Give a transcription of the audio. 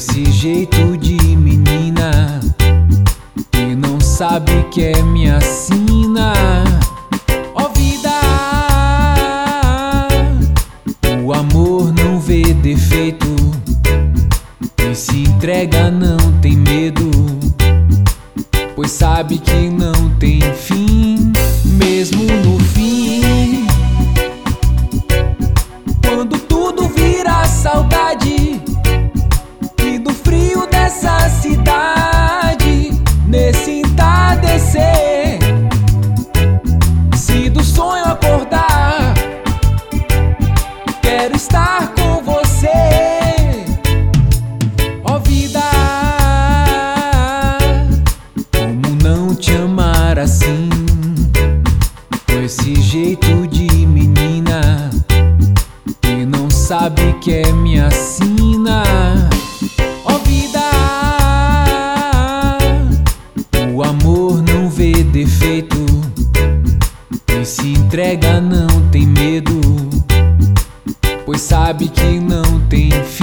esse jeito de menina que não sabe que é minha sina. Ó vida, o amor não vê defeito e se entrega não tem medo, pois sabe que dessa cidade, nesse entardecer, se do sonho acordar, quero estar com você. Ó vida, como não te amar assim? Com esse jeito de menina que não sabe que é minha sina. E se entrega não tem medo, pois sabe que não tem fim.